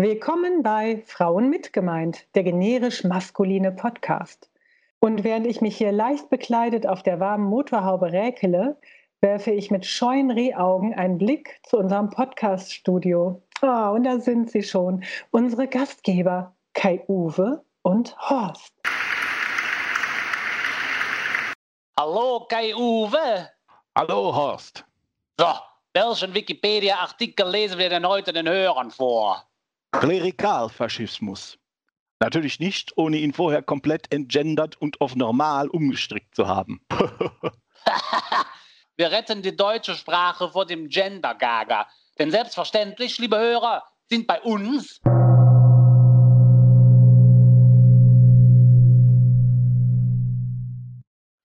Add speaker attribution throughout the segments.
Speaker 1: Willkommen bei Frauen mitgemeint, der generisch maskuline Podcast. Und während ich mich hier leicht bekleidet auf der warmen Motorhaube räkele, werfe ich mit scheuen Rehaugen einen Blick zu unserem Podcast-Studio. Oh, und da sind sie schon, unsere Gastgeber Kai-Uwe und Horst.
Speaker 2: Hallo Kai-Uwe.
Speaker 3: Hallo Horst.
Speaker 2: So, welchen Wikipedia-Artikel lesen wir denn heute den Hörern vor?
Speaker 3: Klerikalfaschismus. Natürlich nicht, ohne ihn vorher komplett entgendert und auf normal umgestrickt zu haben.
Speaker 2: wir retten die deutsche Sprache vor dem Gender-Gaga. Denn selbstverständlich, liebe Hörer, sind bei uns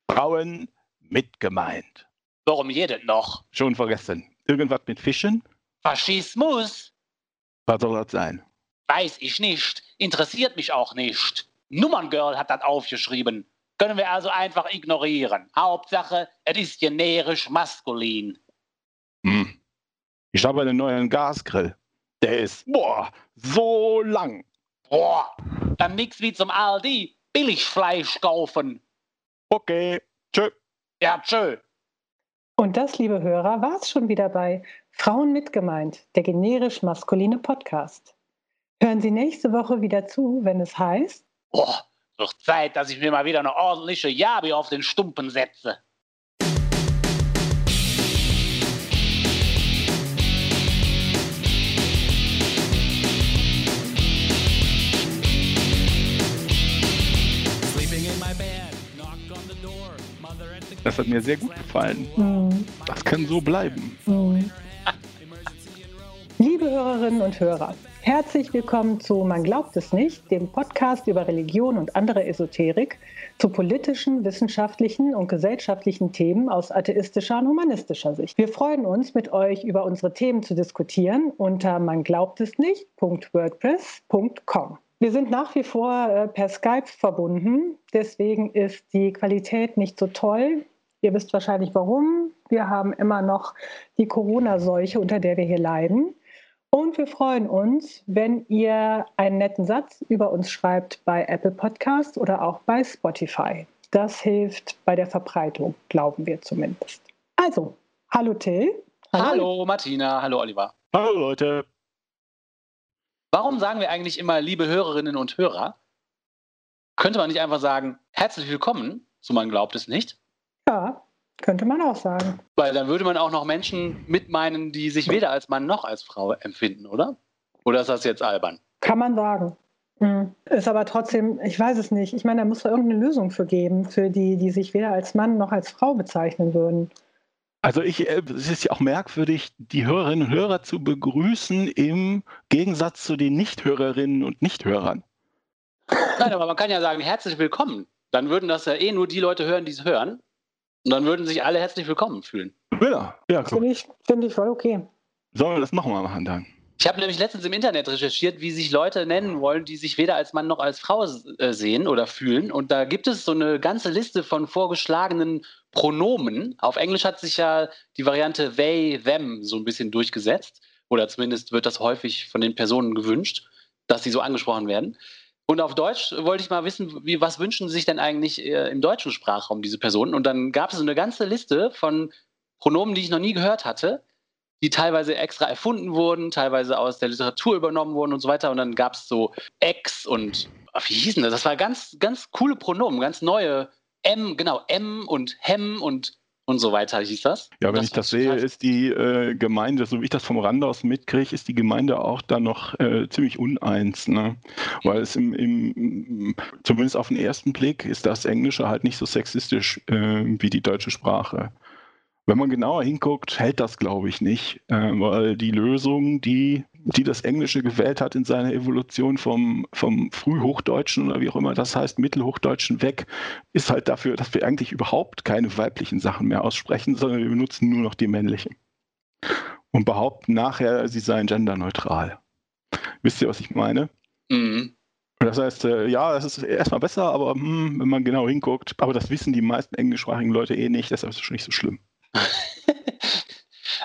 Speaker 3: Frauen mitgemeint.
Speaker 2: Warum jedes noch?
Speaker 3: Schon vergessen. Irgendwas mit Fischen?
Speaker 2: Faschismus?
Speaker 3: Was soll das sein?
Speaker 2: Weiß ich nicht. Interessiert mich auch nicht. Nummerngirl hat das aufgeschrieben. Können wir also einfach ignorieren. Hauptsache, es ist generisch maskulin.
Speaker 3: Hm. Ich habe einen neuen Gasgrill. Der ist, boah, so lang.
Speaker 2: Boah, dann nix wie zum Aldi. Billigfleisch kaufen.
Speaker 3: Okay, tschö.
Speaker 2: Ja, tschö.
Speaker 1: Und das, liebe Hörer, war es schon wieder bei Frauen mitgemeint, der generisch maskuline Podcast. Hören Sie nächste Woche wieder zu, wenn es heißt.
Speaker 2: Boah, wird Zeit, dass ich mir mal wieder eine ordentliche Jabi auf den Stumpen setze.
Speaker 3: Das hat mir sehr gut gefallen. Mhm. Das kann so bleiben. Mhm.
Speaker 1: Liebe Hörerinnen und Hörer, herzlich willkommen zu Man glaubt es nicht, dem Podcast über Religion und andere Esoterik zu politischen, wissenschaftlichen und gesellschaftlichen Themen aus atheistischer und humanistischer Sicht. Wir freuen uns, mit euch über unsere Themen zu diskutieren unter man glaubt es nicht.wordpress.com. Wir sind nach wie vor äh, per Skype verbunden, deswegen ist die Qualität nicht so toll. Ihr wisst wahrscheinlich warum. Wir haben immer noch die Corona-Seuche, unter der wir hier leiden. Und wir freuen uns, wenn ihr einen netten Satz über uns schreibt bei Apple Podcast oder auch bei Spotify. Das hilft bei der Verbreitung, glauben wir zumindest. Also, hallo Till.
Speaker 2: Hallo, hallo Martina. Hallo Oliver.
Speaker 3: Hallo Leute.
Speaker 2: Warum sagen wir eigentlich immer, liebe Hörerinnen und Hörer? Könnte man nicht einfach sagen, herzlich willkommen, so man glaubt es nicht?
Speaker 1: Ja, könnte man auch sagen.
Speaker 2: Weil dann würde man auch noch Menschen mitmeinen, die sich weder als Mann noch als Frau empfinden, oder? Oder ist das jetzt albern?
Speaker 1: Kann man sagen. Hm. Ist aber trotzdem, ich weiß es nicht. Ich meine, da muss da irgendeine Lösung für geben, für die, die sich weder als Mann noch als Frau bezeichnen würden.
Speaker 3: Also ich, äh, es ist ja auch merkwürdig, die Hörerinnen und Hörer zu begrüßen im Gegensatz zu den Nichthörerinnen und Nichthörern.
Speaker 2: Nein, aber man kann ja sagen, herzlich willkommen. Dann würden das ja eh nur die Leute hören, die es hören. Und dann würden sich alle herzlich willkommen fühlen.
Speaker 3: Ja, ja,
Speaker 1: Finde ich, find ich voll okay.
Speaker 3: Sollen wir das nochmal machen dann?
Speaker 2: Ich habe nämlich letztens im Internet recherchiert, wie sich Leute nennen wollen, die sich weder als Mann noch als Frau äh, sehen oder fühlen. Und da gibt es so eine ganze Liste von vorgeschlagenen Pronomen. Auf Englisch hat sich ja die Variante they, them so ein bisschen durchgesetzt. Oder zumindest wird das häufig von den Personen gewünscht, dass sie so angesprochen werden. Und auf Deutsch wollte ich mal wissen, wie, was wünschen sich denn eigentlich äh, im deutschen Sprachraum diese Personen? Und dann gab es eine ganze Liste von Pronomen, die ich noch nie gehört hatte, die teilweise extra erfunden wurden, teilweise aus der Literatur übernommen wurden und so weiter. Und dann gab es so ex und wie hießen das? Das war ganz, ganz coole Pronomen, ganz neue M, genau, M und Hem und und so weiter hieß das.
Speaker 3: Ja, wenn das ich das sehe, ist die äh, Gemeinde, so wie ich das vom Rand aus mitkriege, ist die Gemeinde auch da noch äh, ziemlich uneins. Ne? Weil es im, im, zumindest auf den ersten Blick ist das Englische halt nicht so sexistisch äh, wie die deutsche Sprache. Wenn man genauer hinguckt, hält das, glaube ich, nicht, äh, weil die Lösung, die, die das Englische gewählt hat in seiner Evolution vom, vom Frühhochdeutschen oder wie auch immer das heißt, Mittelhochdeutschen weg, ist halt dafür, dass wir eigentlich überhaupt keine weiblichen Sachen mehr aussprechen, sondern wir benutzen nur noch die männlichen. Und behaupten nachher, sie seien genderneutral. Wisst ihr, was ich meine? Mhm. Das heißt, äh, ja, das ist erstmal besser, aber hm, wenn man genau hinguckt, aber das wissen die meisten englischsprachigen Leute eh nicht, deshalb ist es schon nicht so schlimm.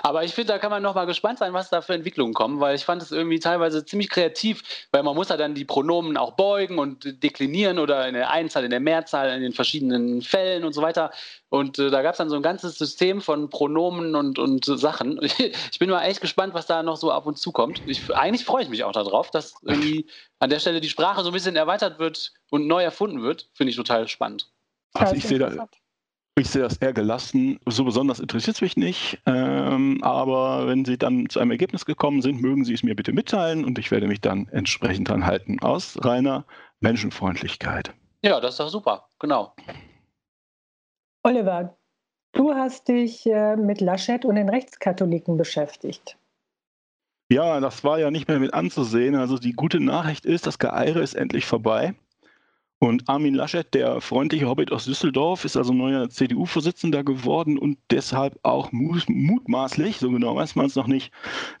Speaker 2: Aber ich finde, da kann man noch mal gespannt sein, was da für Entwicklungen kommen, weil ich fand es irgendwie teilweise ziemlich kreativ, weil man muss ja dann die Pronomen auch beugen und deklinieren oder in der Einzahl, in der Mehrzahl, in den verschiedenen Fällen und so weiter. Und äh, da gab es dann so ein ganzes System von Pronomen und, und Sachen. Ich bin mal echt gespannt, was da noch so ab und zu kommt. Ich, eigentlich freue ich mich auch darauf, dass irgendwie an der Stelle die Sprache so ein bisschen erweitert wird und neu erfunden wird. Finde ich total spannend.
Speaker 3: Also ich sehe da, ich sehe das eher gelassen. So besonders interessiert es mich nicht. Ähm, aber wenn Sie dann zu einem Ergebnis gekommen sind, mögen Sie es mir bitte mitteilen und ich werde mich dann entsprechend dran halten. Aus reiner Menschenfreundlichkeit.
Speaker 2: Ja, das ist doch super. Genau.
Speaker 1: Oliver, du hast dich äh, mit Laschet und den Rechtskatholiken beschäftigt.
Speaker 3: Ja, das war ja nicht mehr mit anzusehen. Also die gute Nachricht ist, das Geeire ist endlich vorbei. Und Armin Laschet, der freundliche Hobbit aus Düsseldorf, ist also neuer CDU-Vorsitzender geworden und deshalb auch mutmaßlich, so genau weiß man es noch nicht,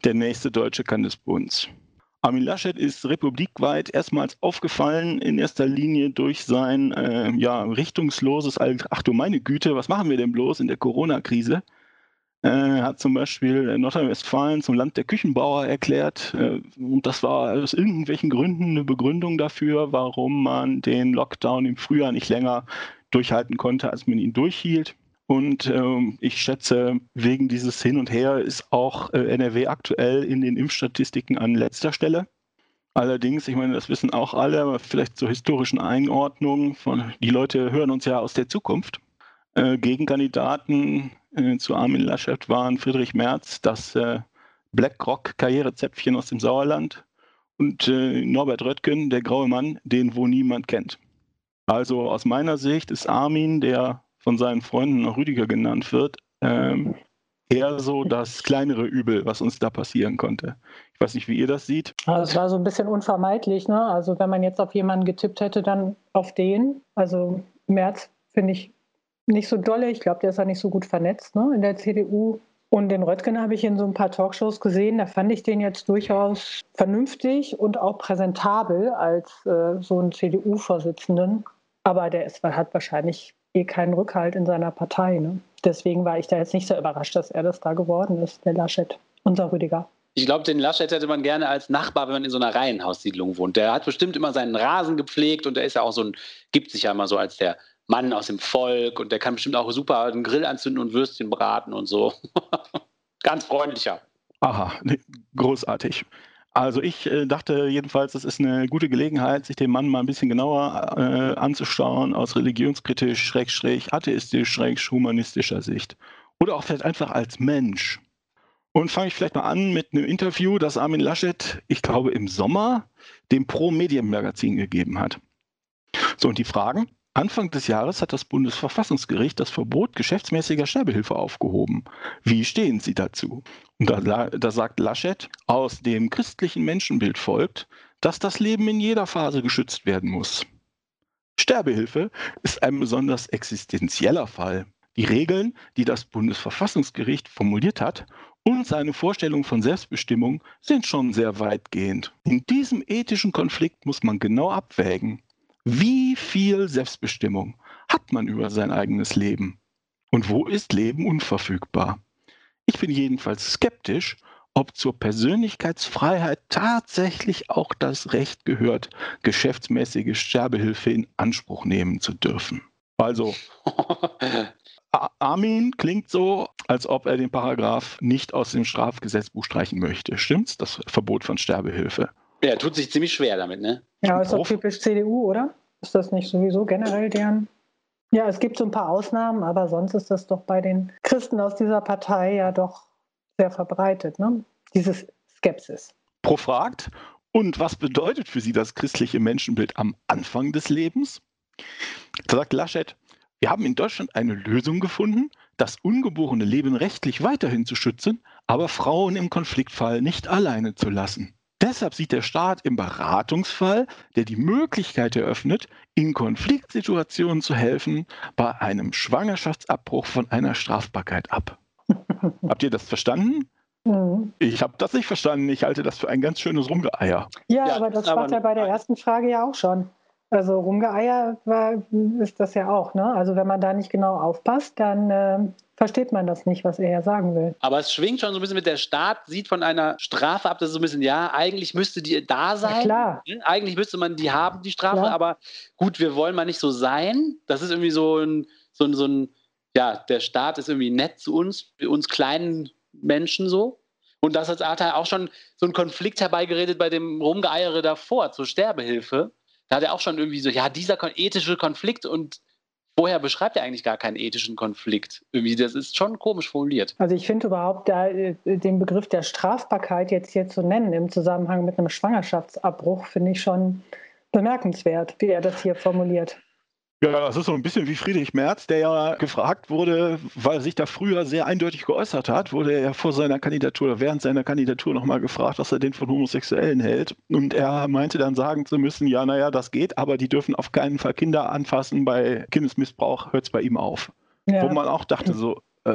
Speaker 3: der nächste deutsche Kandisbunds. Armin Laschet ist republikweit erstmals aufgefallen, in erster Linie durch sein äh, ja, richtungsloses, ach du meine Güte, was machen wir denn bloß in der Corona-Krise? Äh, hat zum Beispiel Nordrhein-Westfalen zum Land der Küchenbauer erklärt. Äh, und das war aus irgendwelchen Gründen eine Begründung dafür, warum man den Lockdown im Frühjahr nicht länger durchhalten konnte, als man ihn durchhielt. Und äh, ich schätze, wegen dieses Hin und Her ist auch äh, NRW aktuell in den Impfstatistiken an letzter Stelle. Allerdings, ich meine, das wissen auch alle, aber vielleicht zur historischen Einordnung von, die Leute hören uns ja aus der Zukunft. Äh, Gegenkandidaten äh, zu Armin Laschet waren Friedrich Merz, das äh, BlackRock-Karrierezäpfchen aus dem Sauerland und äh, Norbert Röttgen, der graue Mann, den wo niemand kennt. Also aus meiner Sicht ist Armin, der von seinen Freunden noch Rüdiger genannt wird, ähm, eher so das kleinere Übel, was uns da passieren konnte. Ich weiß nicht, wie ihr das seht.
Speaker 1: Also es war so ein bisschen unvermeidlich. Ne? Also wenn man jetzt auf jemanden getippt hätte, dann auf den. Also Merz finde ich nicht so dolle. Ich glaube, der ist ja nicht so gut vernetzt ne, in der CDU. Und den Röttgen habe ich in so ein paar Talkshows gesehen. Da fand ich den jetzt durchaus vernünftig und auch präsentabel als äh, so einen CDU-Vorsitzenden. Aber der ist, hat wahrscheinlich eh keinen Rückhalt in seiner Partei. Ne? Deswegen war ich da jetzt nicht so überrascht, dass er das da geworden ist, der Laschet, unser Rüdiger.
Speaker 2: Ich glaube, den Laschet hätte man gerne als Nachbar, wenn man in so einer Reihenhaussiedlung wohnt. Der hat bestimmt immer seinen Rasen gepflegt und der ist ja auch so ein, gibt sich ja immer so als der Mann aus dem Volk und der kann bestimmt auch super einen Grill anzünden und Würstchen braten und so. Ganz freundlicher.
Speaker 3: Aha, großartig. Also ich äh, dachte jedenfalls, es ist eine gute Gelegenheit, sich den Mann mal ein bisschen genauer äh, anzuschauen aus religionskritisch, schrägstrich, atheistisch, schräg humanistischer Sicht. Oder auch vielleicht einfach als Mensch. Und fange ich vielleicht mal an mit einem Interview, das Armin Laschet, ich glaube im Sommer, dem Pro-Medien-Magazin gegeben hat. So, und die Fragen? Anfang des Jahres hat das Bundesverfassungsgericht das Verbot geschäftsmäßiger Sterbehilfe aufgehoben. Wie stehen Sie dazu? Und da, da sagt Laschet, aus dem christlichen Menschenbild folgt, dass das Leben in jeder Phase geschützt werden muss. Sterbehilfe ist ein besonders existenzieller Fall. Die Regeln, die das Bundesverfassungsgericht formuliert hat, und seine Vorstellung von Selbstbestimmung sind schon sehr weitgehend. In diesem ethischen Konflikt muss man genau abwägen, wie viel Selbstbestimmung hat man über sein eigenes Leben? Und wo ist Leben unverfügbar? Ich bin jedenfalls skeptisch, ob zur Persönlichkeitsfreiheit tatsächlich auch das Recht gehört, geschäftsmäßige Sterbehilfe in Anspruch nehmen zu dürfen. Also, Armin klingt so, als ob er den Paragraph nicht aus dem Strafgesetzbuch streichen möchte. Stimmt's? Das Verbot von Sterbehilfe.
Speaker 2: Ja, tut sich ziemlich schwer damit, ne?
Speaker 1: Ja, ist doch typisch CDU, oder? Ist das nicht sowieso generell deren? Ja, es gibt so ein paar Ausnahmen, aber sonst ist das doch bei den Christen aus dieser Partei ja doch sehr verbreitet, ne? Dieses Skepsis.
Speaker 3: Profragt. Und was bedeutet für Sie das christliche Menschenbild am Anfang des Lebens? Da sagt Laschet, wir haben in Deutschland eine Lösung gefunden, das ungeborene Leben rechtlich weiterhin zu schützen, aber Frauen im Konfliktfall nicht alleine zu lassen. Deshalb sieht der Staat im Beratungsfall, der die Möglichkeit eröffnet, in Konfliktsituationen zu helfen, bei einem Schwangerschaftsabbruch von einer Strafbarkeit ab. Habt ihr das verstanden? Mhm. Ich habe das nicht verstanden. Ich halte das für ein ganz schönes Rumgeeier.
Speaker 1: Ja, ja aber das war ja bei der ersten Frage ja auch schon. Also Rumgeeier war, ist das ja auch. Ne? Also wenn man da nicht genau aufpasst, dann äh, versteht man das nicht, was er ja sagen will.
Speaker 2: Aber es schwingt schon so ein bisschen mit der Staat, sieht von einer Strafe ab, das ist so ein bisschen, ja, eigentlich müsste die da sein. Ja,
Speaker 1: klar.
Speaker 2: Hm, eigentlich müsste man die haben, die Strafe, ja. aber gut, wir wollen mal nicht so sein. Das ist irgendwie so ein, so ein, so ein, ja, der Staat ist irgendwie nett zu uns, uns kleinen Menschen so. Und das hat er auch schon so einen Konflikt herbeigeredet bei dem Rumgeeiere davor zur Sterbehilfe. Da hat er auch schon irgendwie so, ja, dieser ethische Konflikt und vorher beschreibt er eigentlich gar keinen ethischen Konflikt. Irgendwie, das ist schon komisch formuliert.
Speaker 1: Also ich finde überhaupt da, äh, den Begriff der Strafbarkeit jetzt hier zu nennen im Zusammenhang mit einem Schwangerschaftsabbruch, finde ich schon bemerkenswert, wie er das hier formuliert.
Speaker 3: Ja, das ist so ein bisschen wie Friedrich Merz, der ja gefragt wurde, weil er sich da früher sehr eindeutig geäußert hat, wurde er ja vor seiner Kandidatur, während seiner Kandidatur nochmal gefragt, was er denn von Homosexuellen hält. Und er meinte dann sagen zu müssen, ja, naja, das geht, aber die dürfen auf keinen Fall Kinder anfassen. Bei Kindesmissbrauch hört es bei ihm auf. Ja. Wo man auch dachte so, äh,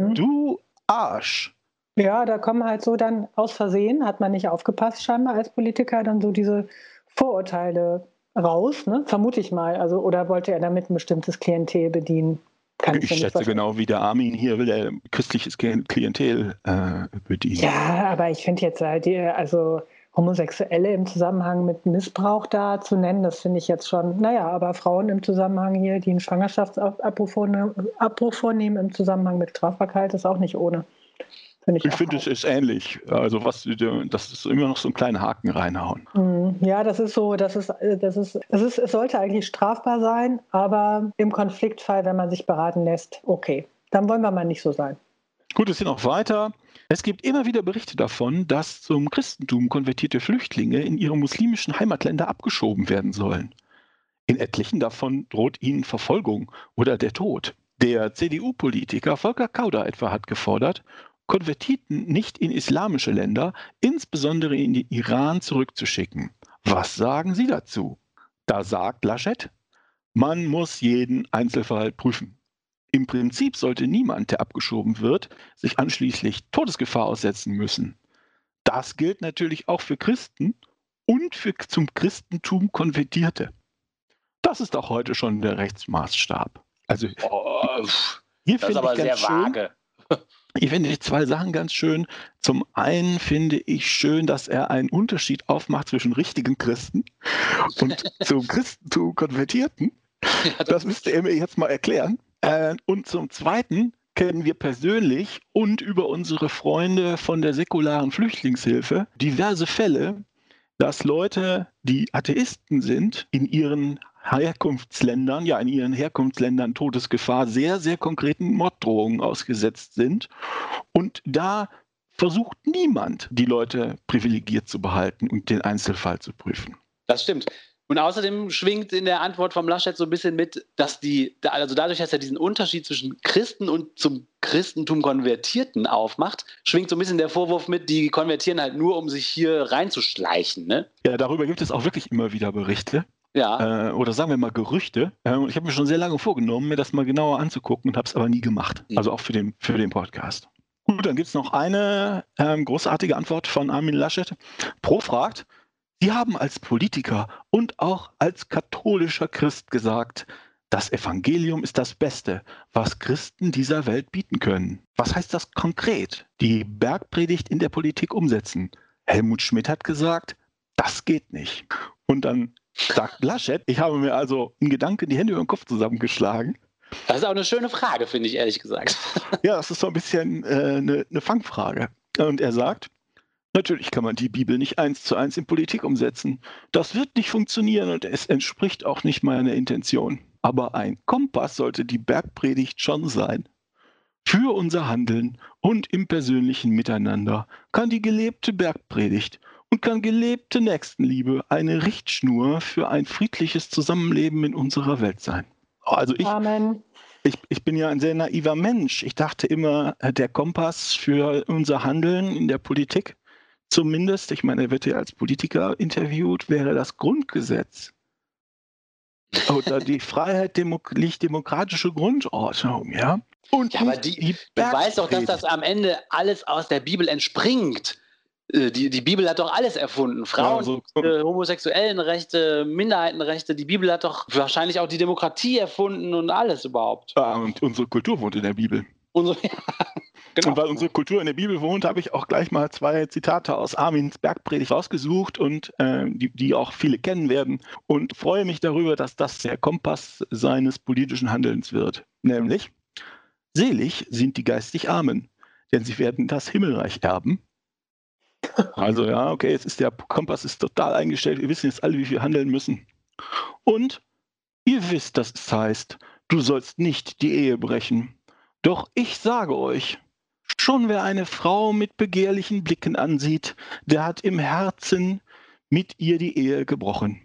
Speaker 3: mhm. du Arsch.
Speaker 1: Ja, da kommen halt so dann aus Versehen, hat man nicht aufgepasst scheinbar als Politiker, dann so diese Vorurteile raus, ne? vermute ich mal. Also, oder wollte er damit ein bestimmtes Klientel bedienen?
Speaker 3: Kann ich, ich schätze genau wie der Armin hier will er christliches Klientel äh, bedienen.
Speaker 1: Ja, aber ich finde jetzt halt, also Homosexuelle im Zusammenhang mit Missbrauch da zu nennen, das finde ich jetzt schon, naja, aber Frauen im Zusammenhang hier, die einen Schwangerschaftsabbruch vornehmen im Zusammenhang mit Strafbarkeit, ist auch nicht ohne.
Speaker 3: Find ich, ich finde, es ist ähnlich. Also was, das ist immer noch so ein kleiner Haken reinhauen.
Speaker 1: Hm, ja, das ist so, das ist, das ist, das ist, es sollte eigentlich strafbar sein, aber im Konfliktfall, wenn man sich beraten lässt, okay, dann wollen wir mal nicht so sein.
Speaker 3: Gut, es geht noch weiter. Es gibt immer wieder Berichte davon, dass zum Christentum konvertierte Flüchtlinge in ihre muslimischen Heimatländer abgeschoben werden sollen. In etlichen davon droht ihnen Verfolgung oder der Tod. Der CDU-Politiker Volker Kauder etwa hat gefordert, Konvertiten nicht in islamische Länder, insbesondere in den Iran, zurückzuschicken. Was sagen Sie dazu? Da sagt Laschet, man muss jeden Einzelfall prüfen. Im Prinzip sollte niemand, der abgeschoben wird, sich anschließend Todesgefahr aussetzen müssen. Das gilt natürlich auch für Christen und für zum Christentum Konvertierte. Das ist auch heute schon der Rechtsmaßstab. Also
Speaker 2: oh, hier finde ich ganz schön, vage.
Speaker 3: Ich finde zwei Sachen ganz schön. Zum einen finde ich schön, dass er einen Unterschied aufmacht zwischen richtigen Christen und zum Christentum Konvertierten. Das müsste er mir jetzt mal erklären. Äh, und zum Zweiten kennen wir persönlich und über unsere Freunde von der säkularen Flüchtlingshilfe diverse Fälle, dass Leute, die Atheisten sind, in ihren Herkunftsländern, ja in ihren Herkunftsländern Todesgefahr sehr, sehr konkreten Morddrohungen ausgesetzt sind. Und da versucht niemand, die Leute privilegiert zu behalten und den Einzelfall zu prüfen.
Speaker 2: Das stimmt. Und außerdem schwingt in der Antwort vom Laschet so ein bisschen mit, dass die, also dadurch, dass er diesen Unterschied zwischen Christen und zum Christentum Konvertierten aufmacht, schwingt so ein bisschen der Vorwurf mit, die konvertieren halt nur, um sich hier reinzuschleichen. Ne?
Speaker 3: Ja, darüber gibt es auch wirklich immer wieder Berichte.
Speaker 2: Ja.
Speaker 3: Äh, oder sagen wir mal Gerüchte. Äh, ich habe mir schon sehr lange vorgenommen, mir das mal genauer anzugucken und habe es aber nie gemacht. Mhm. Also auch für den, für den Podcast. Gut, dann gibt es noch eine ähm, großartige Antwort von Armin Laschet. Pro fragt, Sie haben als Politiker und auch als katholischer Christ gesagt, das Evangelium ist das Beste, was Christen dieser Welt bieten können. Was heißt das konkret? Die Bergpredigt in der Politik umsetzen. Helmut Schmidt hat gesagt, das geht nicht. Und dann sagt Laschet. Ich habe mir also in Gedanken die Hände über den Kopf zusammengeschlagen.
Speaker 2: Das ist auch eine schöne Frage, finde ich ehrlich gesagt.
Speaker 3: Ja, das ist so ein bisschen äh, eine, eine Fangfrage. Und er sagt, Natürlich kann man die Bibel nicht eins zu eins in Politik umsetzen. Das wird nicht funktionieren und es entspricht auch nicht meiner Intention. Aber ein Kompass sollte die Bergpredigt schon sein. Für unser Handeln und im persönlichen Miteinander kann die gelebte Bergpredigt und kann gelebte Nächstenliebe eine Richtschnur für ein friedliches Zusammenleben in unserer Welt sein. Also ich, Amen. Ich, ich bin ja ein sehr naiver Mensch. Ich dachte immer, äh, der Kompass für unser Handeln in der Politik, zumindest, ich meine, er wird ja als Politiker interviewt, wäre das Grundgesetz. Oder die Freiheit demok liegt demokratische Grundordnung, ja.
Speaker 2: Und ja, aber die, die du weißt doch, dass das am Ende alles aus der Bibel entspringt. Äh, die, die Bibel hat doch alles erfunden. Frauen, ja, so. äh, homosexuellen Rechte, Minderheitenrechte. Die Bibel hat doch wahrscheinlich auch die Demokratie erfunden und alles überhaupt.
Speaker 3: Ja, und unsere Kultur wohnt in der Bibel. Unsere, ja, genau. Und weil unsere Kultur in der Bibel wohnt, habe ich auch gleich mal zwei Zitate aus Armins Bergpredigt rausgesucht und äh, die, die auch viele kennen werden und freue mich darüber, dass das der Kompass seines politischen Handelns wird. Nämlich, selig sind die geistig Armen, denn sie werden das Himmelreich erben. Also ja, okay, jetzt ist der Kompass ist total eingestellt. Wir wissen jetzt alle, wie wir handeln müssen. Und ihr wisst, dass es heißt, du sollst nicht die Ehe brechen. Doch ich sage euch, schon wer eine Frau mit begehrlichen Blicken ansieht, der hat im Herzen mit ihr die Ehe gebrochen.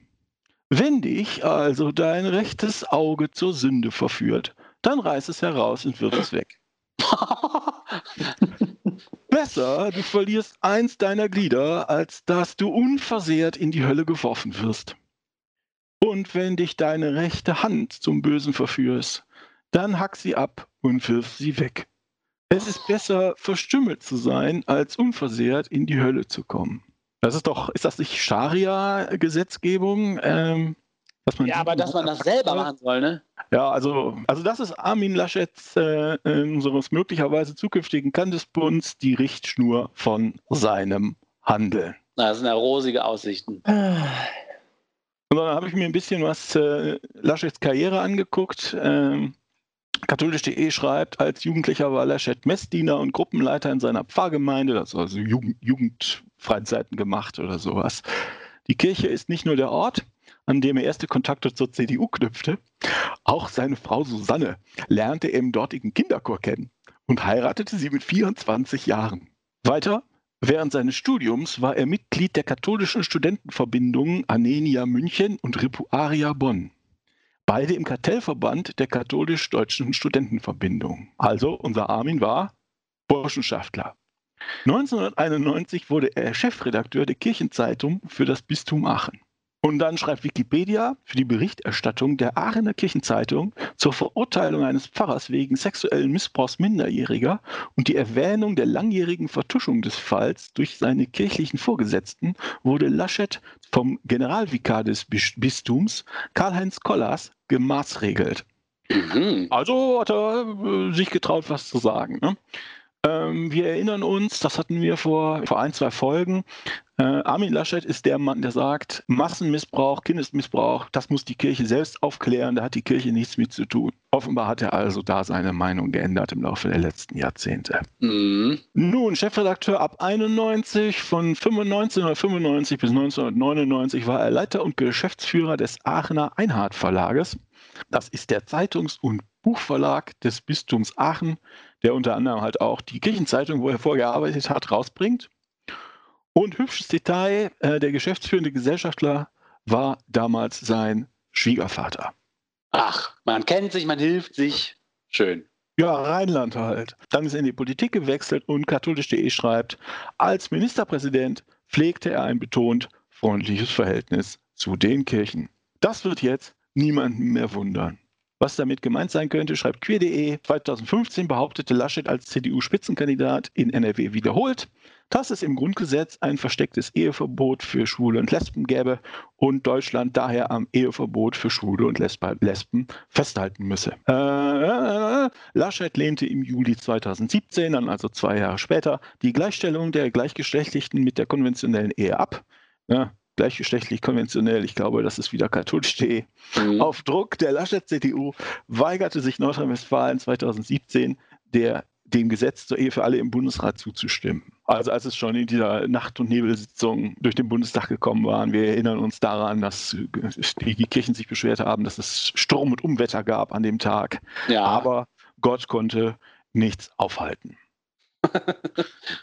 Speaker 3: Wenn dich also dein rechtes Auge zur Sünde verführt, dann reiß es heraus und wirf es weg. Besser, du verlierst eins deiner Glieder, als dass du unversehrt in die Hölle geworfen wirst. Und wenn dich deine rechte Hand zum Bösen verführst, dann hack sie ab und wirf sie weg. Es ist besser, verstümmelt zu sein, als unversehrt in die Hölle zu kommen. Das ist doch, ist das nicht Scharia-Gesetzgebung? Ähm,
Speaker 2: ja, aber dass man das selber machen soll, ne?
Speaker 3: Ja, also, also das ist Armin Laschets, äh, unseres möglicherweise zukünftigen Kandisbunds, die Richtschnur von seinem Handeln.
Speaker 2: Na, das sind ja rosige Aussichten.
Speaker 3: Und dann habe ich mir ein bisschen was äh, Laschets Karriere angeguckt. Ähm, Katholisch.de schreibt, als Jugendlicher war Laschet Messdiener und Gruppenleiter in seiner Pfarrgemeinde, das also Jugend, Jugendfreizeiten gemacht oder sowas. Die Kirche ist nicht nur der Ort, an dem er erste Kontakte zur CDU knüpfte. Auch seine Frau Susanne lernte er im dortigen Kinderchor kennen und heiratete sie mit 24 Jahren. Weiter, während seines Studiums war er Mitglied der katholischen Studentenverbindungen Anenia München und Ripuaria Bonn. Beide im Kartellverband der katholisch-deutschen Studentenverbindung. Also unser Armin war Burschenschaftler. 1991 wurde er Chefredakteur der Kirchenzeitung für das Bistum Aachen. Und dann schreibt Wikipedia für die Berichterstattung der Aachener Kirchenzeitung zur Verurteilung eines Pfarrers wegen sexuellen Missbrauchs Minderjähriger und die Erwähnung der langjährigen Vertuschung des Falls durch seine kirchlichen Vorgesetzten wurde Laschet vom Generalvikar des Bistums Karl-Heinz Kollars gemaßregelt. Mhm. Also hat er äh, sich getraut, was zu sagen. Ne? Ähm, wir erinnern uns, das hatten wir vor, vor ein, zwei Folgen. Äh, Armin Laschet ist der Mann, der sagt, Massenmissbrauch, Kindesmissbrauch, das muss die Kirche selbst aufklären, da hat die Kirche nichts mit zu tun. Offenbar hat er also da seine Meinung geändert im Laufe der letzten Jahrzehnte. Mhm. Nun, Chefredakteur ab 91, von 1995 bis 1999 war er Leiter und Geschäftsführer des Aachener Einhard Verlages. Das ist der Zeitungs- und Buchverlag des Bistums Aachen, der unter anderem halt auch die Kirchenzeitung, wo er vorgearbeitet hat, rausbringt. Und hübsches Detail, äh, der geschäftsführende Gesellschaftler war damals sein Schwiegervater.
Speaker 2: Ach, man kennt sich, man hilft sich. Schön.
Speaker 3: Ja, Rheinland halt. Dann ist er in die Politik gewechselt und katholisch.de schreibt, als Ministerpräsident pflegte er ein betont freundliches Verhältnis zu den Kirchen. Das wird jetzt niemanden mehr wundern. Was damit gemeint sein könnte, schreibt queer.de. 2015 behauptete Laschet als CDU-Spitzenkandidat in NRW wiederholt, dass es im Grundgesetz ein verstecktes Eheverbot für Schwule und Lesben gäbe und Deutschland daher am Eheverbot für Schwule und Lesben festhalten müsse. Äh, Laschet lehnte im Juli 2017, dann also zwei Jahre später, die Gleichstellung der Gleichgeschlechtlichen mit der konventionellen Ehe ab. Ja, gleichgeschlechtlich konventionell, ich glaube, das ist wieder katholisch.de, mhm. auf Druck der Laschet-CDU weigerte sich Nordrhein-Westfalen 2017 der dem Gesetz zur Ehe für alle im Bundesrat zuzustimmen. Also als es schon in dieser Nacht- und Nebelsitzung durch den Bundestag gekommen waren, wir erinnern uns daran, dass die Kirchen sich beschwert haben, dass es Sturm und Umwetter gab an dem Tag. Ja. Aber Gott konnte nichts aufhalten.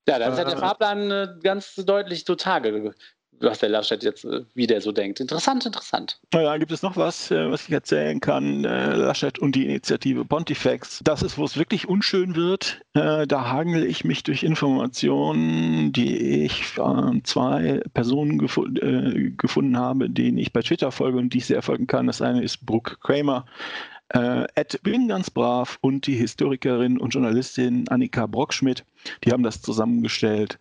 Speaker 2: ja, dann ist ja der. Fahrplan äh, ganz deutlich zutage was der Laschet jetzt, äh, wie der so denkt. Interessant, interessant.
Speaker 3: Naja, gibt es noch was, äh, was ich erzählen kann? Äh, Laschet und die Initiative Pontifex. Das ist, wo es wirklich unschön wird. Da hagel ich mich durch Informationen, die ich von zwei Personen gefu gefunden habe, denen ich bei Twitter folge und die ich sehr folgen kann. Das eine ist Brooke Kramer. Ed bin ganz brav und die Historikerin und Journalistin Annika Brockschmidt, die haben das zusammengestellt.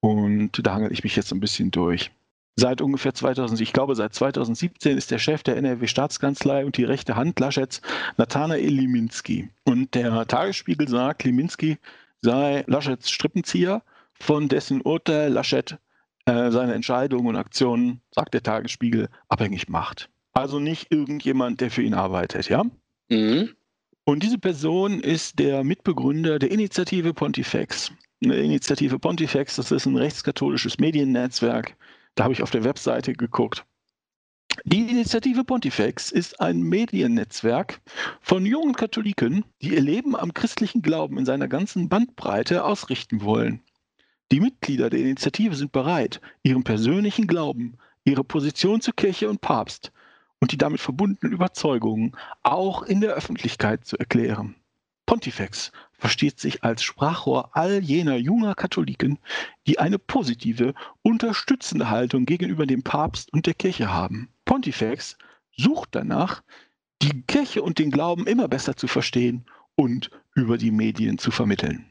Speaker 3: Und da hangel ich mich jetzt ein bisschen durch. Seit ungefähr 2000, ich glaube seit 2017 ist der Chef der NRW-Staatskanzlei und die rechte Hand Laschets Nathanael Liminski. Und der Tagesspiegel sagt, Liminski sei Laschets Strippenzieher, von dessen Urteil Laschet äh, seine Entscheidungen und Aktionen, sagt der Tagesspiegel, abhängig macht. Also nicht irgendjemand, der für ihn arbeitet, ja? Mhm. Und diese Person ist der Mitbegründer der Initiative Pontifex. Eine Initiative Pontifex, das ist ein rechtskatholisches Mediennetzwerk. Da habe ich auf der Webseite geguckt. Die Initiative Pontifex ist ein Mediennetzwerk von jungen Katholiken, die ihr Leben am christlichen Glauben in seiner ganzen Bandbreite ausrichten wollen. Die Mitglieder der Initiative sind bereit, ihren persönlichen Glauben, ihre Position zur Kirche und Papst und die damit verbundenen Überzeugungen auch in der Öffentlichkeit zu erklären. Pontifex versteht sich als Sprachrohr all jener junger Katholiken, die eine positive, unterstützende Haltung gegenüber dem Papst und der Kirche haben. Pontifex sucht danach, die Kirche und den Glauben immer besser zu verstehen und über die Medien zu vermitteln.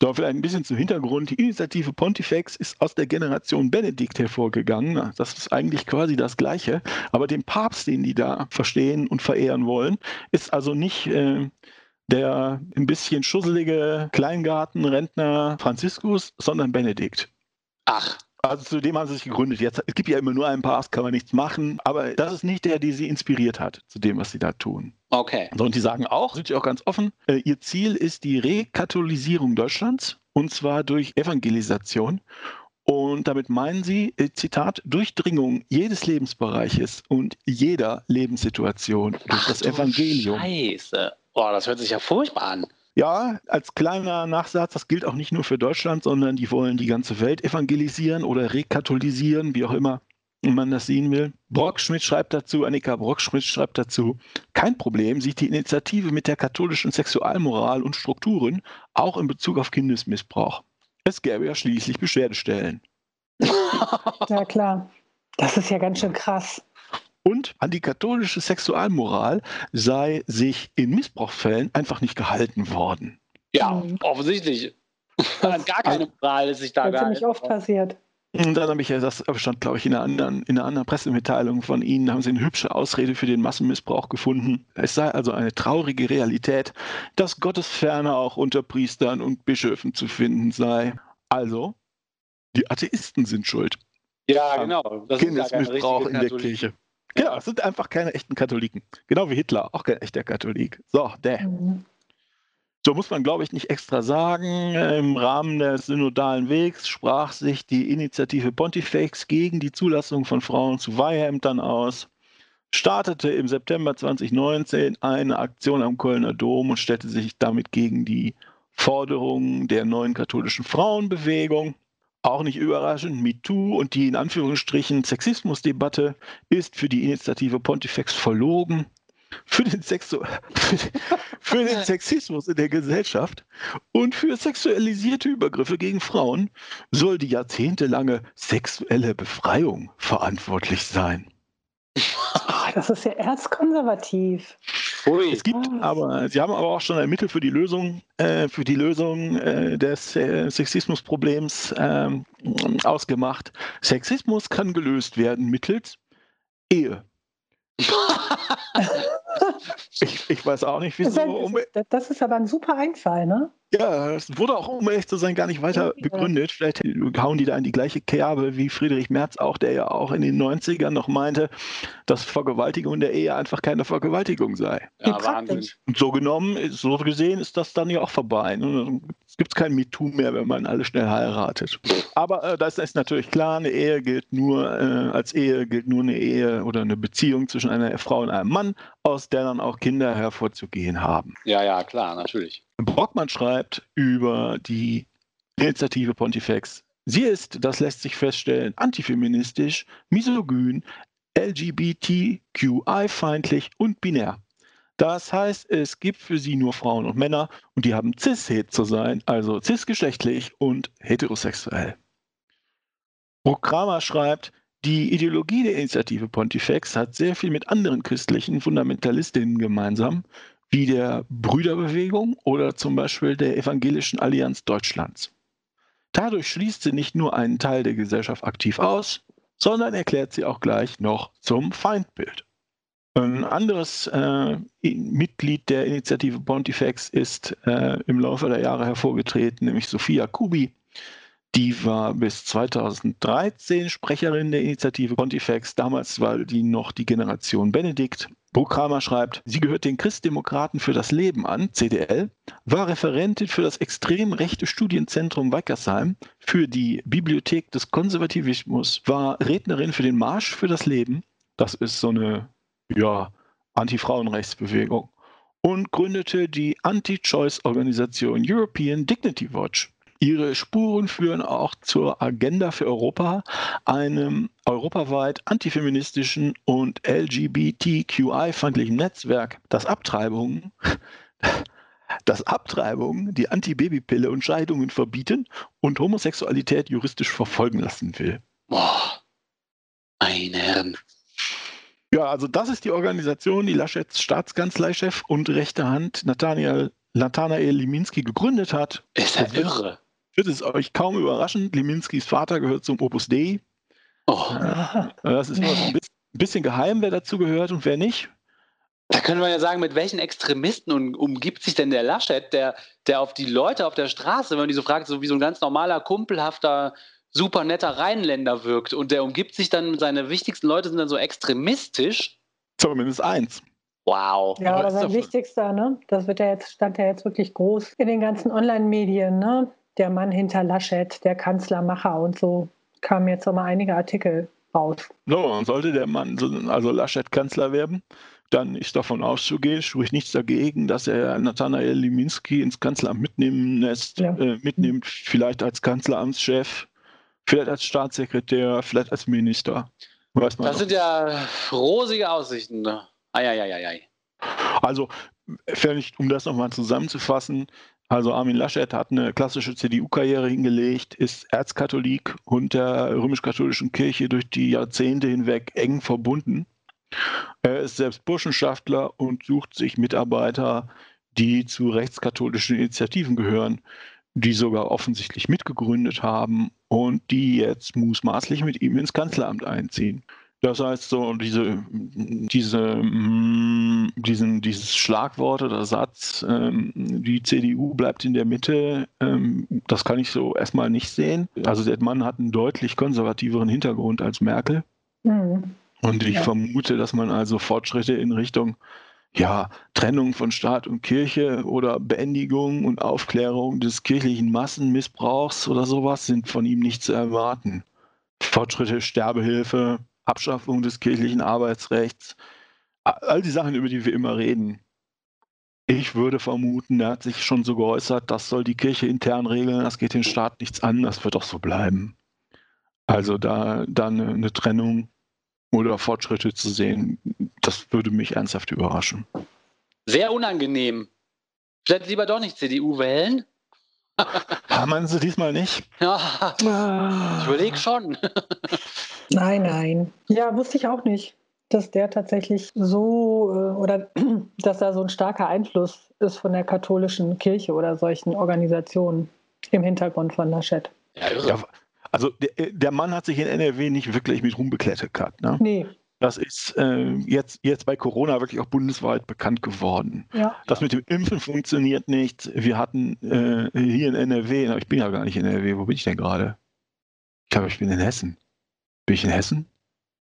Speaker 3: So, vielleicht ein bisschen zum Hintergrund. Die Initiative Pontifex ist aus der Generation Benedikt hervorgegangen. Das ist eigentlich quasi das Gleiche. Aber den Papst, den die da verstehen und verehren wollen, ist also nicht äh, der ein bisschen schusselige Kleingartenrentner Franziskus, sondern Benedikt.
Speaker 2: Ach.
Speaker 3: Also zu dem haben sie sich gegründet. Jetzt, es gibt ja immer nur einen Papst, kann man nichts machen. Aber das ist nicht der, der sie inspiriert hat, zu dem, was sie da tun.
Speaker 2: Okay.
Speaker 3: und die sagen auch, sind sie auch ganz offen, äh, ihr Ziel ist die Rekatholisierung Deutschlands und zwar durch Evangelisation. Und damit meinen sie, äh, Zitat, Durchdringung jedes Lebensbereiches und jeder Lebenssituation durch Ach, das Evangelium.
Speaker 2: Scheiße. Boah, das hört sich ja furchtbar an.
Speaker 3: Ja, als kleiner Nachsatz, das gilt auch nicht nur für Deutschland, sondern die wollen die ganze Welt evangelisieren oder rekatholisieren, wie auch immer man das sehen will. Brockschmidt schreibt dazu, Annika Brockschmidt schreibt dazu, kein Problem sieht die Initiative mit der katholischen Sexualmoral und Strukturen auch in Bezug auf Kindesmissbrauch. Es gäbe ja schließlich Beschwerdestellen.
Speaker 1: Ja, klar. Das ist ja ganz schön krass.
Speaker 3: Und an die katholische Sexualmoral sei sich in Missbrauchsfällen einfach nicht gehalten worden.
Speaker 2: Ja, mhm. offensichtlich. An gar keine Moral ist sich da
Speaker 1: gehalten. Das ist ziemlich oft passiert.
Speaker 3: Und dann habe ich ja, das stand, glaube ich, in einer, anderen, in einer anderen Pressemitteilung von Ihnen, haben Sie eine hübsche Ausrede für den Massenmissbrauch gefunden. Es sei also eine traurige Realität, dass Gottesferne auch unter Priestern und Bischöfen zu finden sei. Also, die Atheisten sind schuld.
Speaker 2: Ja, genau.
Speaker 3: Das Kindesmissbrauch in der Kirche. Genau, es sind einfach keine echten Katholiken. Genau wie Hitler, auch kein echter Katholik. So, der. Mhm. So muss man, glaube ich, nicht extra sagen. Im Rahmen des synodalen Wegs sprach sich die Initiative Pontifex gegen die Zulassung von Frauen zu Weihämtern aus, startete im September 2019 eine Aktion am Kölner Dom und stellte sich damit gegen die Forderungen der neuen katholischen Frauenbewegung. Auch nicht überraschend, MeToo und die in Anführungsstrichen Sexismusdebatte ist für die Initiative Pontifex verlogen für den, Sexu für den Sexismus in der Gesellschaft und für sexualisierte Übergriffe gegen Frauen soll die jahrzehntelange sexuelle Befreiung verantwortlich sein.
Speaker 1: Ah, das ist ja erzkonservativ.
Speaker 3: Ui. Es gibt aber, sie haben aber auch schon ein Mittel für die Lösung, äh, für die Lösung äh, des äh, Sexismusproblems ähm, ausgemacht. Sexismus kann gelöst werden mittels Ehe. ich, ich, weiß auch nicht, wieso.
Speaker 1: Das, das ist aber ein super Einfall, ne?
Speaker 3: Ja, es wurde auch, um ehrlich zu sein, gar nicht weiter ja. begründet. Vielleicht hauen die da in die gleiche Kerbe wie Friedrich Merz auch, der ja auch in den 90ern noch meinte, dass Vergewaltigung der Ehe einfach keine Vergewaltigung sei.
Speaker 2: Ja, Wahnsinn.
Speaker 3: Und so genommen, so gesehen ist das dann ja auch vorbei. Ne? Es gibt kein MeToo mehr, wenn man alle schnell heiratet. Aber äh, das ist natürlich klar, eine Ehe gilt nur, äh, als Ehe gilt nur eine Ehe oder eine Beziehung zwischen einer Frau und einem Mann, aus der dann auch Kinder hervorzugehen haben.
Speaker 2: Ja, ja, klar, natürlich.
Speaker 3: Brockmann schreibt über die Initiative Pontifex. Sie ist, das lässt sich feststellen, antifeministisch, misogyn, LGBTQI-feindlich und binär. Das heißt, es gibt für sie nur Frauen und Männer und die haben cis-het zu sein, also cisgeschlechtlich und heterosexuell. Kramer schreibt, die Ideologie der Initiative Pontifex hat sehr viel mit anderen christlichen Fundamentalistinnen gemeinsam wie der Brüderbewegung oder zum Beispiel der Evangelischen Allianz Deutschlands. Dadurch schließt sie nicht nur einen Teil der Gesellschaft aktiv aus, sondern erklärt sie auch gleich noch zum Feindbild. Ein anderes äh, Mitglied der Initiative Pontifex ist äh, im Laufe der Jahre hervorgetreten, nämlich Sophia Kubi. Die war bis 2013 Sprecherin der Initiative Pontifex. Damals war die noch die Generation Benedikt. Bruckhammer schreibt, sie gehört den Christdemokraten für das Leben an, CDL, war Referentin für das extrem rechte Studienzentrum Weikersheim, für die Bibliothek des Konservativismus, war Rednerin für den Marsch für das Leben. Das ist so eine ja, Anti-Frauenrechtsbewegung und gründete die Anti-Choice-Organisation European Dignity Watch. Ihre Spuren führen auch zur Agenda für Europa, einem europaweit antifeministischen und LGBTQI-feindlichen Netzwerk, das Abtreibungen, das Abtreibungen, die Antibabypille und Scheidungen verbieten und Homosexualität juristisch verfolgen lassen will.
Speaker 2: Boah, meine Herren.
Speaker 3: Ja, also das ist die Organisation, die Laschets Staatskanzleichef und rechte Hand Nathanael, Nathanael Liminski gegründet hat.
Speaker 2: Ist ja irre.
Speaker 3: Wird es euch kaum überraschen, Liminskis Vater gehört zum Opus Dei.
Speaker 2: Oh.
Speaker 3: Das ist immer so ein bisschen geheim, wer dazu gehört und wer nicht.
Speaker 2: Da können wir ja sagen, mit welchen Extremisten umgibt sich denn der Laschet, der, der auf die Leute auf der Straße, wenn man die so fragt, so wie so ein ganz normaler, kumpelhafter super netter Rheinländer wirkt und der umgibt sich dann, seine wichtigsten Leute sind dann so extremistisch.
Speaker 3: Zumindest eins.
Speaker 2: Wow.
Speaker 1: Ja, aber sein wichtigster, ne? Das wird ja jetzt, stand ja jetzt wirklich groß in den ganzen Online-Medien, ne? Der Mann hinter Laschet, der Kanzlermacher und so, kamen jetzt noch mal einige Artikel raus.
Speaker 3: So, und sollte der Mann, also Laschet Kanzler werden, dann ist davon auszugehen, spricht nichts dagegen, dass er Nathanael Liminski ins Kanzleramt mitnehmen lässt, ja. äh, mitnimmt, vielleicht als Kanzleramtschef Vielleicht als Staatssekretär, vielleicht als Minister.
Speaker 2: Weiß man das noch. sind ja rosige Aussichten. Eieieiei.
Speaker 3: Also, um das nochmal zusammenzufassen, also Armin Laschet hat eine klassische CDU-Karriere hingelegt, ist Erzkatholik und der römisch-katholischen Kirche durch die Jahrzehnte hinweg eng verbunden. Er ist selbst Burschenschaftler und sucht sich Mitarbeiter, die zu rechtskatholischen Initiativen gehören die sogar offensichtlich mitgegründet haben und die jetzt mutmaßlich mit ihm ins Kanzleramt einziehen. Das heißt so, diese, diese, mm, diesen, dieses Schlagwort oder Satz, ähm, die CDU bleibt in der Mitte, ähm, das kann ich so erstmal nicht sehen. Also der Mann hat einen deutlich konservativeren Hintergrund als Merkel. Mhm. Und ich ja. vermute, dass man also Fortschritte in Richtung ja, Trennung von Staat und Kirche oder Beendigung und Aufklärung des kirchlichen Massenmissbrauchs oder sowas sind von ihm nicht zu erwarten. Fortschritte, Sterbehilfe, Abschaffung des kirchlichen Arbeitsrechts, all die Sachen, über die wir immer reden. Ich würde vermuten, er hat sich schon so geäußert, das soll die Kirche intern regeln, das geht den Staat nichts an, das wird doch so bleiben. Also da, da eine, eine Trennung oder Fortschritte zu sehen, das würde mich ernsthaft überraschen.
Speaker 2: Sehr unangenehm. Vielleicht lieber doch nicht CDU wählen?
Speaker 3: Haben Sie diesmal nicht?
Speaker 2: Ja, ich überlege schon.
Speaker 1: nein, nein. Ja, wusste ich auch nicht, dass der tatsächlich so äh, oder dass da so ein starker Einfluss ist von der katholischen Kirche oder solchen Organisationen im Hintergrund von Laschet.
Speaker 3: Ja, also der, äh, der, Mann hat sich in NRW nicht wirklich mit Ruhm bekleckert. Ne? Nee. Das ist äh, jetzt, jetzt bei Corona wirklich auch bundesweit bekannt geworden. Ja. Das mit dem Impfen funktioniert nicht. Wir hatten äh, hier in NRW, ich bin ja gar nicht in NRW, wo bin ich denn gerade? Ich glaube, ich bin in Hessen. Bin ich in Hessen?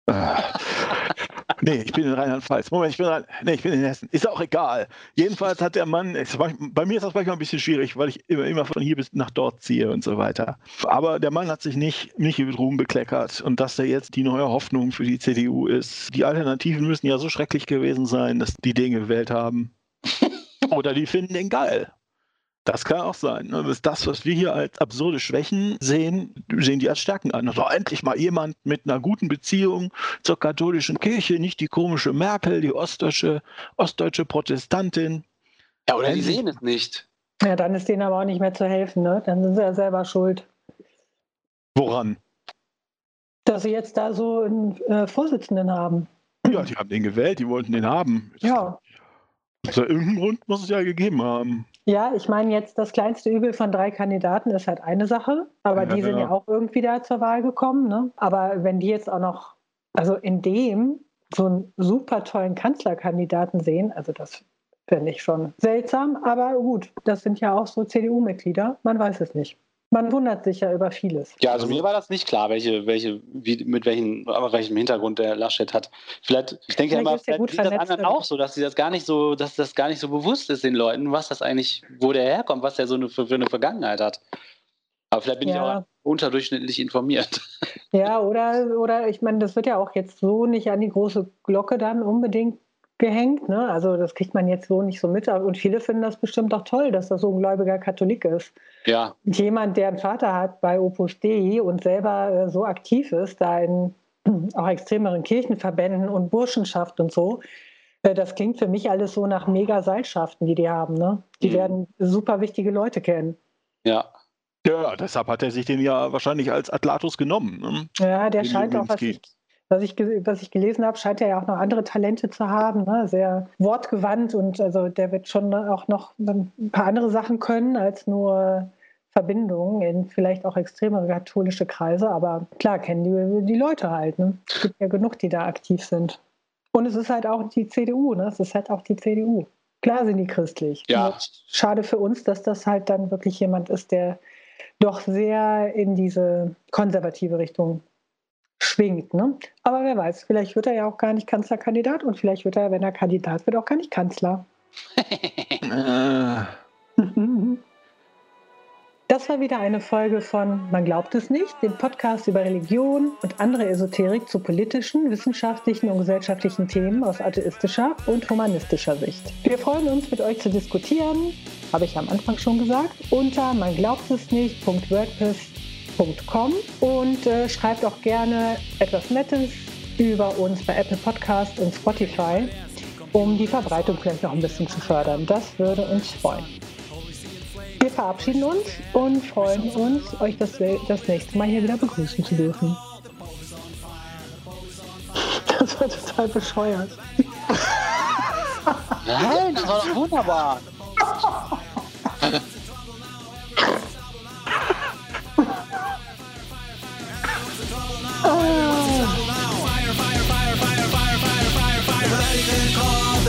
Speaker 3: Äh, Nee, ich bin in Rheinland-Pfalz. Moment, ich bin, in, nee, ich bin in Hessen. Ist auch egal. Jedenfalls hat der Mann, bei mir ist das manchmal ein bisschen schwierig, weil ich immer, immer von hier bis nach dort ziehe und so weiter. Aber der Mann hat sich nicht, nicht mit Ruhm bekleckert. Und dass der jetzt die neue Hoffnung für die CDU ist. Die Alternativen müssen ja so schrecklich gewesen sein, dass die den gewählt haben. Oder die finden den geil. Das kann auch sein. Ne? Das, was wir hier als absurde Schwächen sehen, sehen die als Stärken an. Also endlich mal jemand mit einer guten Beziehung zur katholischen Kirche, nicht die komische Merkel, die ostdeutsche, ostdeutsche Protestantin.
Speaker 2: Ja, oder endlich. die sehen es nicht.
Speaker 1: Ja, dann ist denen aber auch nicht mehr zu helfen. Ne? Dann sind sie ja selber schuld.
Speaker 3: Woran?
Speaker 1: Dass sie jetzt da so einen äh, Vorsitzenden haben.
Speaker 3: Ja, die haben den gewählt, die wollten den haben.
Speaker 1: Ja.
Speaker 3: Also irgendeinen Grund muss es ja gegeben haben.
Speaker 1: Ja, ich meine jetzt, das kleinste Übel von drei Kandidaten ist halt eine Sache, aber ja, die sind ja. ja auch irgendwie da zur Wahl gekommen. Ne? Aber wenn die jetzt auch noch, also in dem so einen super tollen Kanzlerkandidaten sehen, also das finde ich schon seltsam, aber gut, das sind ja auch so CDU-Mitglieder, man weiß es nicht. Man wundert sich ja über vieles.
Speaker 2: Ja, also mir war das nicht klar, welche, welche, wie, mit welchen, aber welchem Hintergrund der Laschet hat. Vielleicht, ich denke ja immer, vielleicht geht das anderen auch so, dass sie das gar nicht so, dass das gar nicht so bewusst ist den Leuten, was das eigentlich, wo der herkommt, was der so eine, für, für eine Vergangenheit hat. Aber vielleicht bin ja. ich auch unterdurchschnittlich informiert.
Speaker 1: Ja, oder, oder ich meine, das wird ja auch jetzt so nicht an die große Glocke dann unbedingt gehängt. Ne? Also das kriegt man jetzt so nicht so mit. Und viele finden das bestimmt auch toll, dass das so ein gläubiger Katholik ist.
Speaker 2: Ja.
Speaker 1: Jemand, der einen Vater hat bei Opus Dei und selber äh, so aktiv ist, da in auch extremeren Kirchenverbänden und Burschenschaft und so, äh, das klingt für mich alles so nach mega Seilschaften, die die haben. Ne? Die mhm. werden super wichtige Leute kennen.
Speaker 2: Ja.
Speaker 3: Ja, deshalb hat er sich den ja wahrscheinlich als Atlatus genommen. Ne?
Speaker 1: Ja, der scheint auch, was ich, was ich, was ich gelesen habe, scheint er ja auch noch andere Talente zu haben, ne? sehr wortgewandt und also der wird schon auch noch ein paar andere Sachen können als nur Verbindungen in vielleicht auch extremere katholische Kreise, aber klar kennen die, die Leute halt. Ne? Es gibt ja genug, die da aktiv sind. Und es ist halt auch die CDU, ne? es ist halt auch die CDU. Klar sind die christlich.
Speaker 2: Ja.
Speaker 1: Schade für uns, dass das halt dann wirklich jemand ist, der doch sehr in diese konservative Richtung schwingt. Ne? Aber wer weiß, vielleicht wird er ja auch gar nicht Kanzlerkandidat und vielleicht wird er, wenn er Kandidat wird, auch gar nicht Kanzler. Das war wieder eine Folge von Man glaubt es nicht, dem Podcast über Religion und andere Esoterik zu politischen, wissenschaftlichen und gesellschaftlichen Themen aus atheistischer und humanistischer Sicht. Wir freuen uns, mit euch zu diskutieren, habe ich am Anfang schon gesagt, unter man glaubt es nicht.wordpress www.podcast.com und äh, schreibt auch gerne etwas Nettes über uns bei Apple Podcast und Spotify, um die Verbreitung vielleicht noch ein bisschen zu fördern. Das würde uns freuen. Wir verabschieden uns und freuen uns, euch das, das nächste Mal hier wieder begrüßen zu dürfen. Das war total bescheuert.
Speaker 2: Nein, das war doch wunderbar.